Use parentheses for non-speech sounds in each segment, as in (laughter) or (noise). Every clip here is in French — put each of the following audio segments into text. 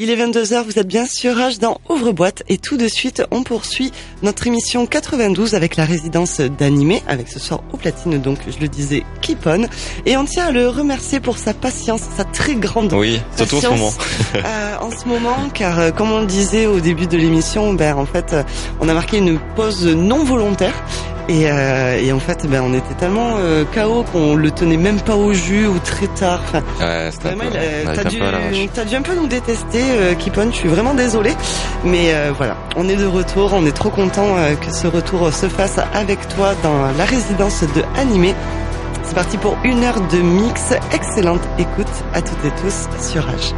Il est 22h, vous êtes bien sur H dans Ouvre-boîte et tout de suite on poursuit notre émission 92 avec la résidence d'animé avec ce soir au platine donc je le disais Kipon et on tient à le remercier pour sa patience, sa très grande Oui, surtout en ce moment. (laughs) euh, en ce moment car euh, comme on le disait au début de l'émission, ben en fait euh, on a marqué une pause non volontaire et, euh, et, en fait, ben, on était tellement euh, KO qu'on le tenait même pas au jus ou très tard. Enfin, ouais, vraiment, t'as dû, un peu nous détester, euh, Kipon. Je suis vraiment désolée, mais euh, voilà, on est de retour. On est trop content euh, que ce retour se fasse avec toi dans la résidence de Animé. C'est parti pour une heure de mix. Excellente écoute à toutes et tous sur H.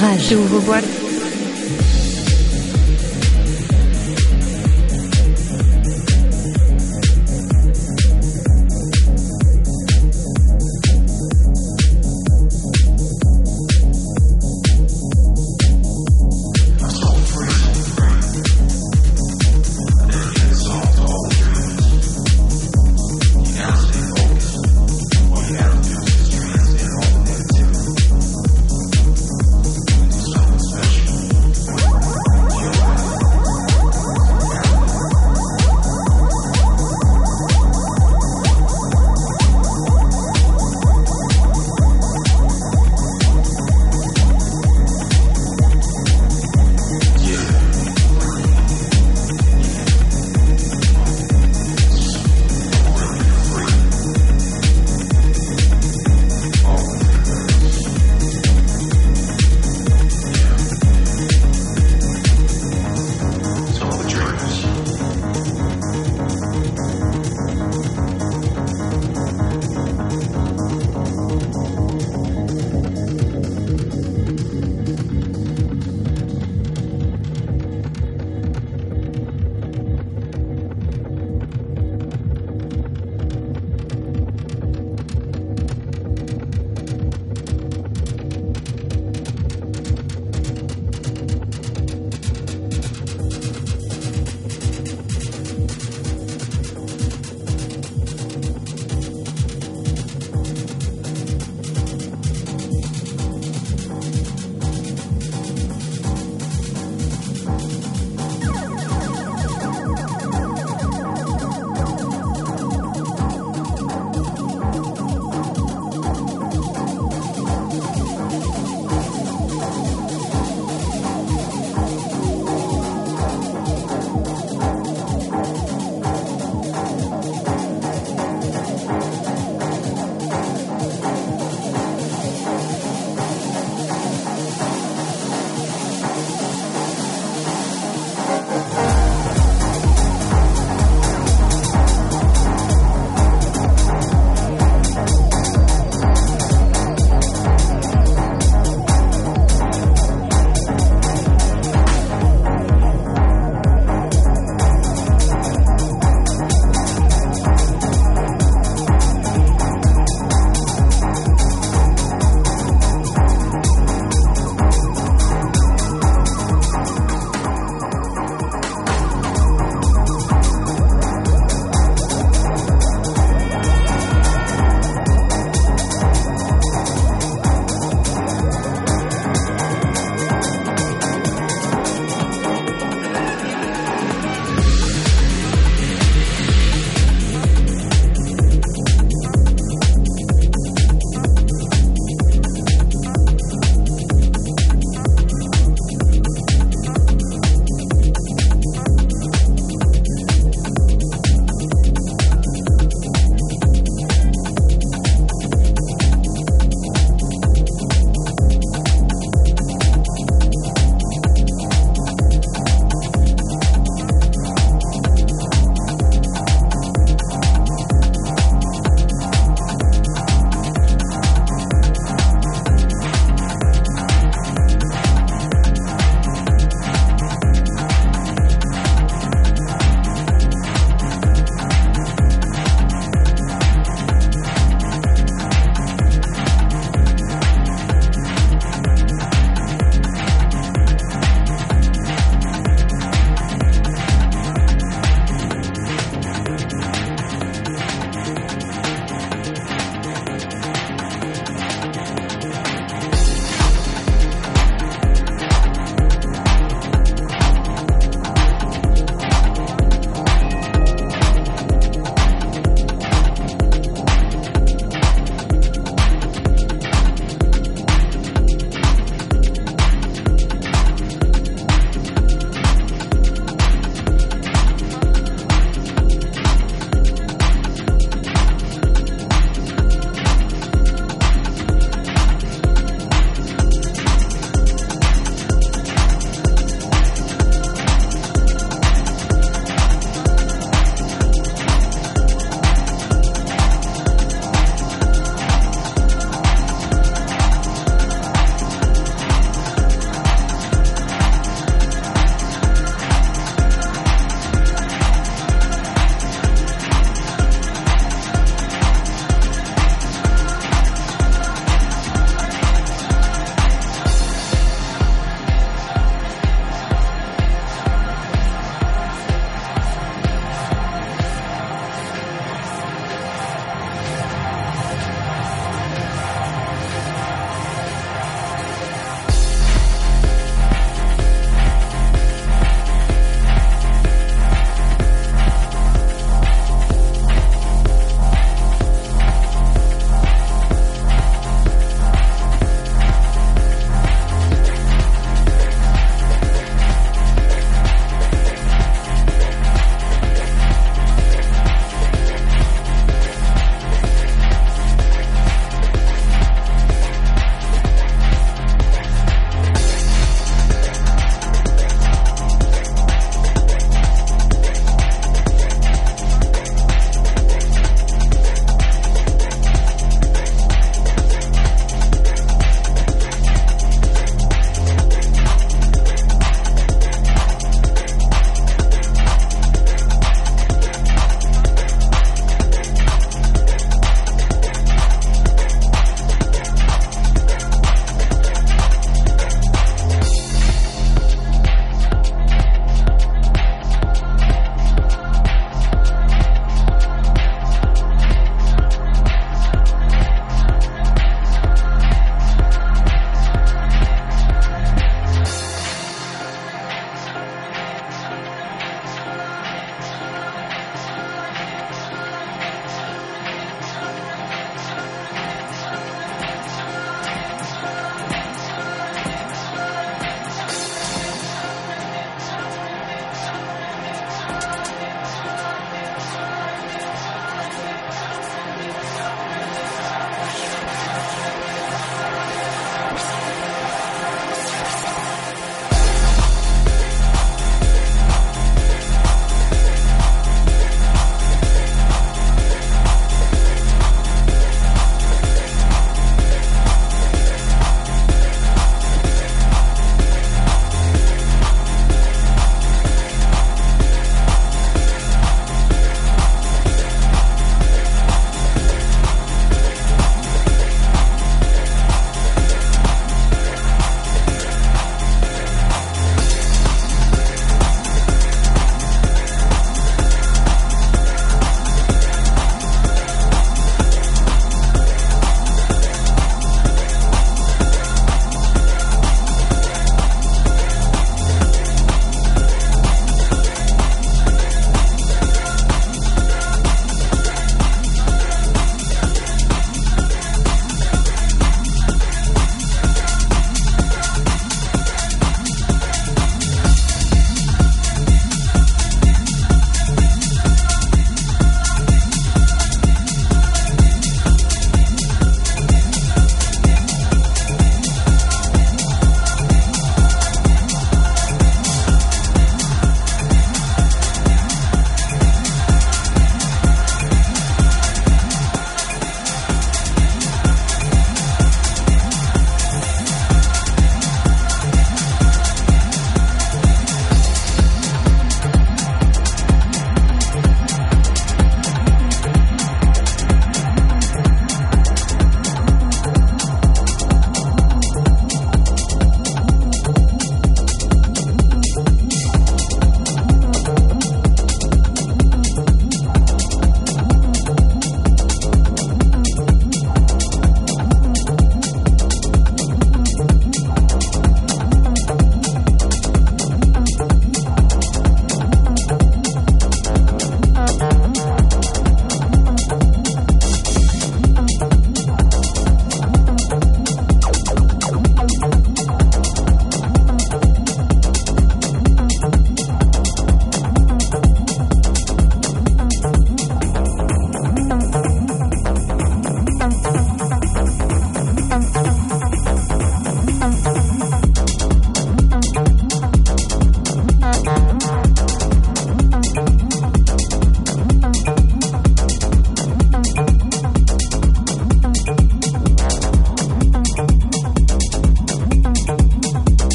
Rage. Ouvre-boîte.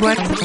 what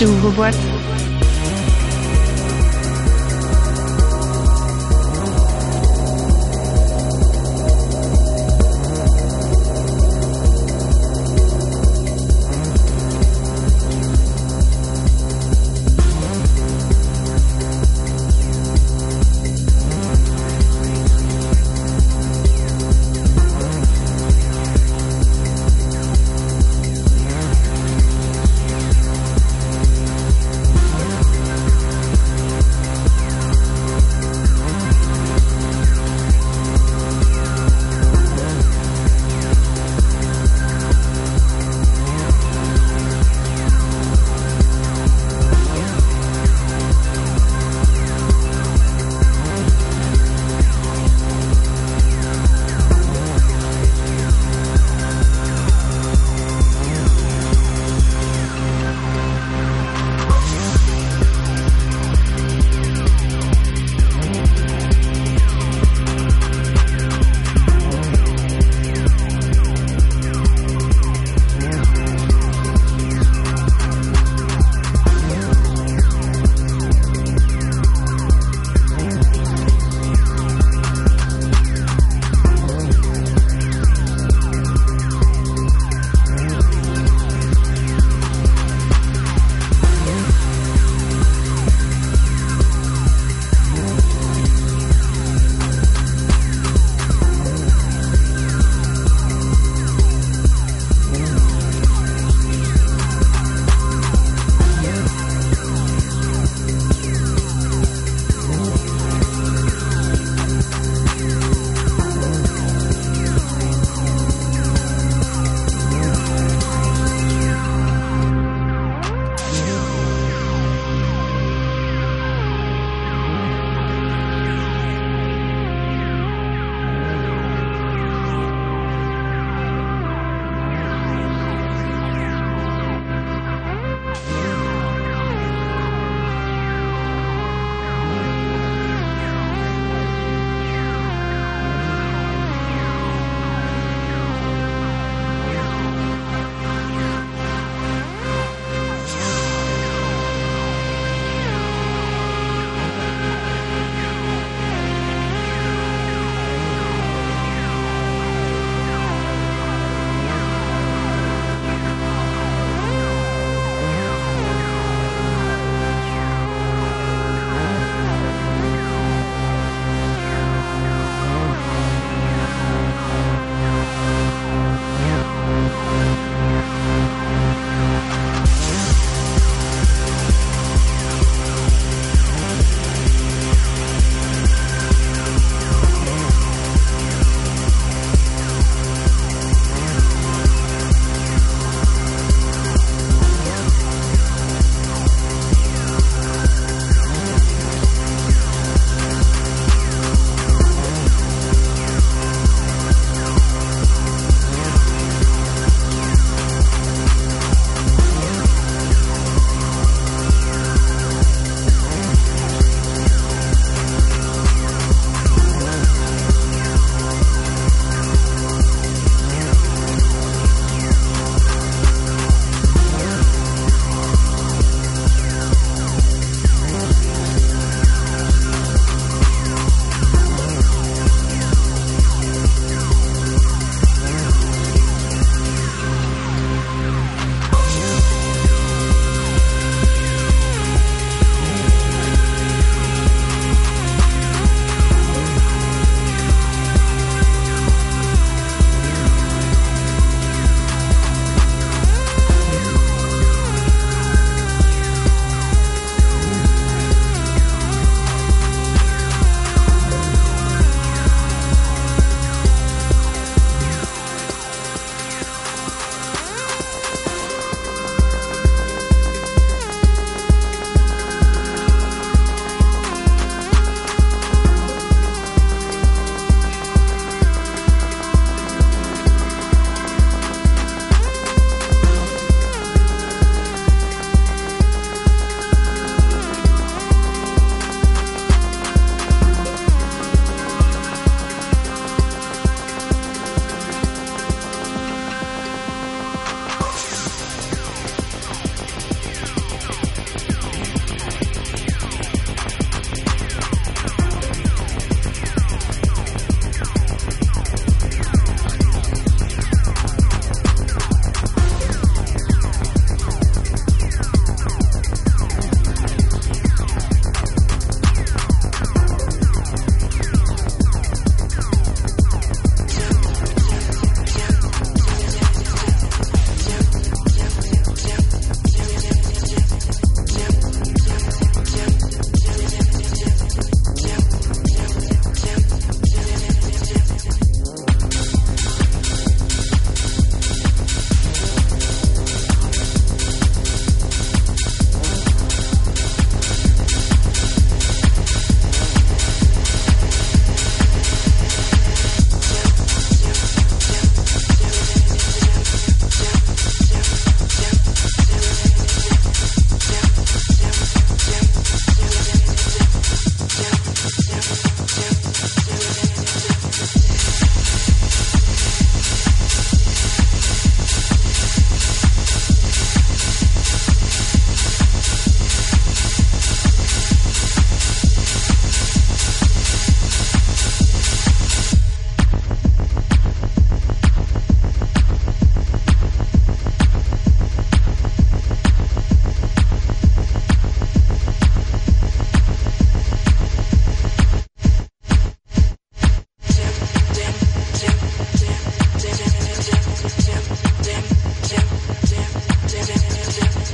doorwoord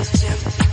Jim.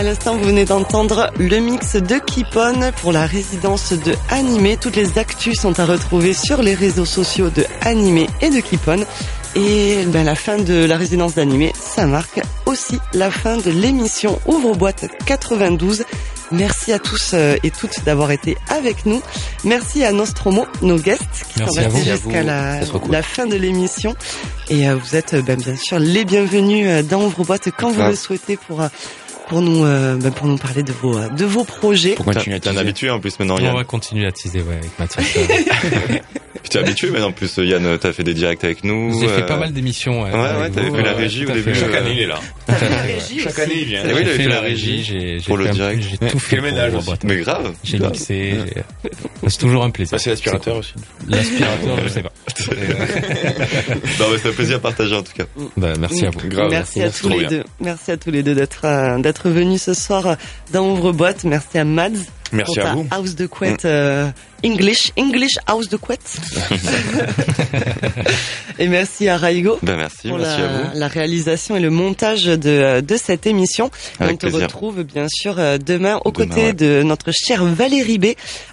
À l'instant, vous venez d'entendre le mix de Kipon pour la résidence de Animé. Toutes les actus sont à retrouver sur les réseaux sociaux de Animé et de Kipon. Et ben, la fin de la résidence d'Animé, ça marque aussi la fin de l'émission Ouvre-boîte 92. Merci à tous euh, et toutes d'avoir été avec nous. Merci à Nostromo, nos guests, qui sont restés jusqu'à la, cool. la fin de l'émission. Et euh, vous êtes euh, ben, bien sûr les bienvenus dans Ouvre-boîte quand vous le souhaitez pour pour nous euh, ben, pour nous parler de vos de vos projets. Pour continuer à un teaser. habitué en plus maintenant, On va continuer à teaser, ouais, avec Mathias. (laughs) Puis t'es habitué maintenant en plus, Yann. T'as fait des directs avec nous. J'ai fait euh, pas mal d'émissions. ouais, ouais, t'avais fait la régie au début, Chaque euh, année, il est là. T'as fait la ouais. régie Chaque année, il vient. Oui, il fait la régie, pour le direct. J'ai tout fait ménage boîte. Mais grave. J'ai mixé. C'est toujours un plaisir. Bah, c'est l'aspirateur aussi. L'aspirateur, je sais pas. (laughs) Non, mais c'est un plaisir partagé en tout cas. Bah, merci à vous. Grave. Merci à tous les bien. deux. Merci à tous les deux d'être euh, d'être venus ce soir dans Ouvre-boîte. Merci à Mads Merci pour à ta vous. house de couette euh, English English house de couette. (laughs) et merci à Raigo Ben merci, pour merci la, à vous. la réalisation et le montage de, de cette émission. Avec On te plaisir. retrouve bien sûr euh, demain aux Demain, côtés ouais. de notre chère Valérie B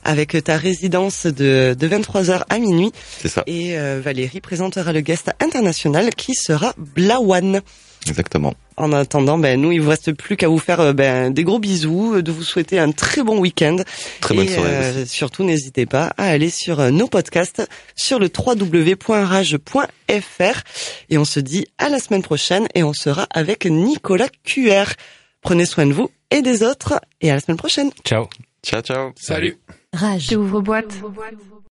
avec ta résidence de, de 23h à minuit. C'est ça, Et euh, Valérie présentera le guest international qui sera Blawan. Exactement. En attendant, ben, nous, il vous reste plus qu'à vous faire euh, ben, des gros bisous, euh, de vous souhaiter un très bon week-end. Très bonne et soirée euh, surtout, n'hésitez pas à aller sur nos podcasts sur le www.rage.fr. Et on se dit à la semaine prochaine et on sera avec Nicolas QR. Prenez soin de vous et des autres et à la semaine prochaine. Ciao. Ciao, ciao. Salut. Rage. Ouvre boîte.